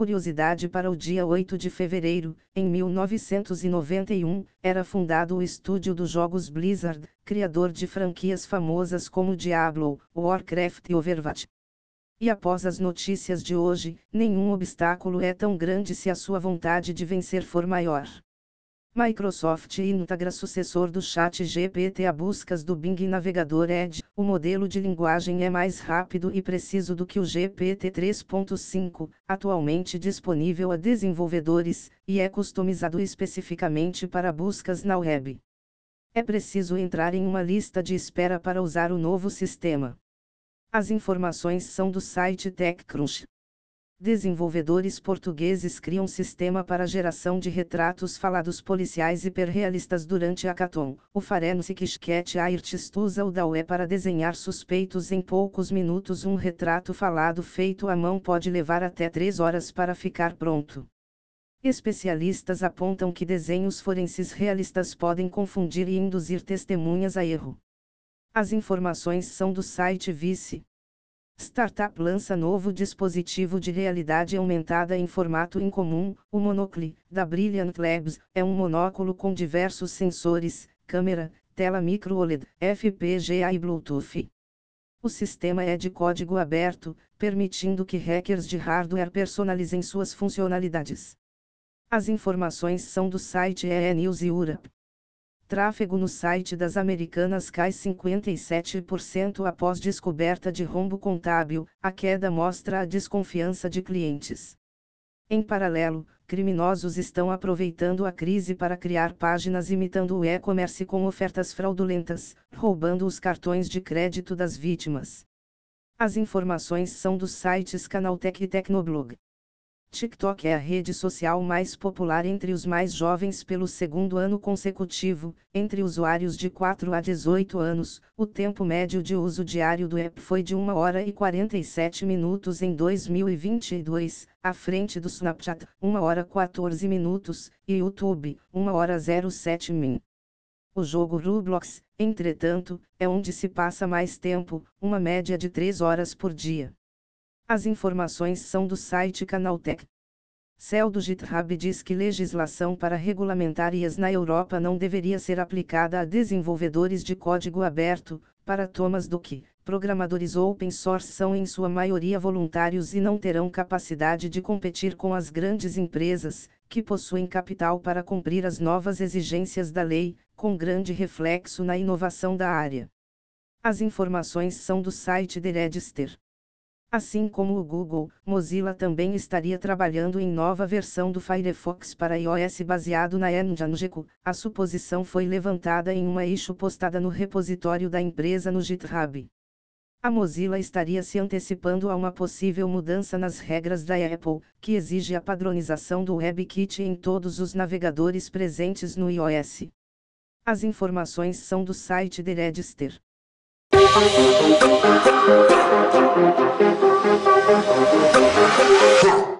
Curiosidade para o dia 8 de fevereiro, em 1991, era fundado o estúdio dos jogos Blizzard, criador de franquias famosas como Diablo, Warcraft e Overwatch. E após as notícias de hoje, nenhum obstáculo é tão grande se a sua vontade de vencer for maior. Microsoft integra sucessor do Chat GPT a buscas do Bing Navegador Edge. O modelo de linguagem é mais rápido e preciso do que o GPT 3.5, atualmente disponível a desenvolvedores, e é customizado especificamente para buscas na web. É preciso entrar em uma lista de espera para usar o novo sistema. As informações são do site TechCrunch. Desenvolvedores portugueses criam sistema para geração de retratos falados policiais hiperrealistas durante a Hackathon. O Forensic Sketch Artist usa o DAWE para desenhar suspeitos em poucos minutos. Um retrato falado feito à mão pode levar até 3 horas para ficar pronto. Especialistas apontam que desenhos forenses realistas podem confundir e induzir testemunhas a erro. As informações são do site Vice. Startup lança novo dispositivo de realidade aumentada em formato incomum. O Monocle, da Brilliant Labs, é um monóculo com diversos sensores, câmera, tela micro OLED, FPGA e Bluetooth. O sistema é de código aberto, permitindo que hackers de hardware personalizem suas funcionalidades. As informações são do site EE News Europe. Tráfego no site das Americanas cai 57% após descoberta de rombo contábil, a queda mostra a desconfiança de clientes. Em paralelo, criminosos estão aproveitando a crise para criar páginas imitando o e-commerce com ofertas fraudulentas, roubando os cartões de crédito das vítimas. As informações são dos sites Canaltech e Tecnoblog. TikTok é a rede social mais popular entre os mais jovens pelo segundo ano consecutivo. Entre usuários de 4 a 18 anos, o tempo médio de uso diário do app foi de 1 hora e 47 minutos em 2022, à frente do Snapchat, 1 hora 14 minutos, e YouTube, 1 hora 07 min. O jogo Roblox, entretanto, é onde se passa mais tempo, uma média de 3 horas por dia. As informações são do site Canaltech. Céu do GitHub diz que legislação para regulamentar IAs na Europa não deveria ser aplicada a desenvolvedores de código aberto, para Thomas Duque. Programadores open source são em sua maioria voluntários e não terão capacidade de competir com as grandes empresas, que possuem capital para cumprir as novas exigências da lei, com grande reflexo na inovação da área. As informações são do site The Register. Assim como o Google, Mozilla também estaria trabalhando em nova versão do Firefox para iOS baseado na engine Gecko. A suposição foi levantada em uma issue postada no repositório da empresa no GitHub. A Mozilla estaria se antecipando a uma possível mudança nas regras da Apple, que exige a padronização do WebKit em todos os navegadores presentes no iOS. As informações são do site The Register. Yeah.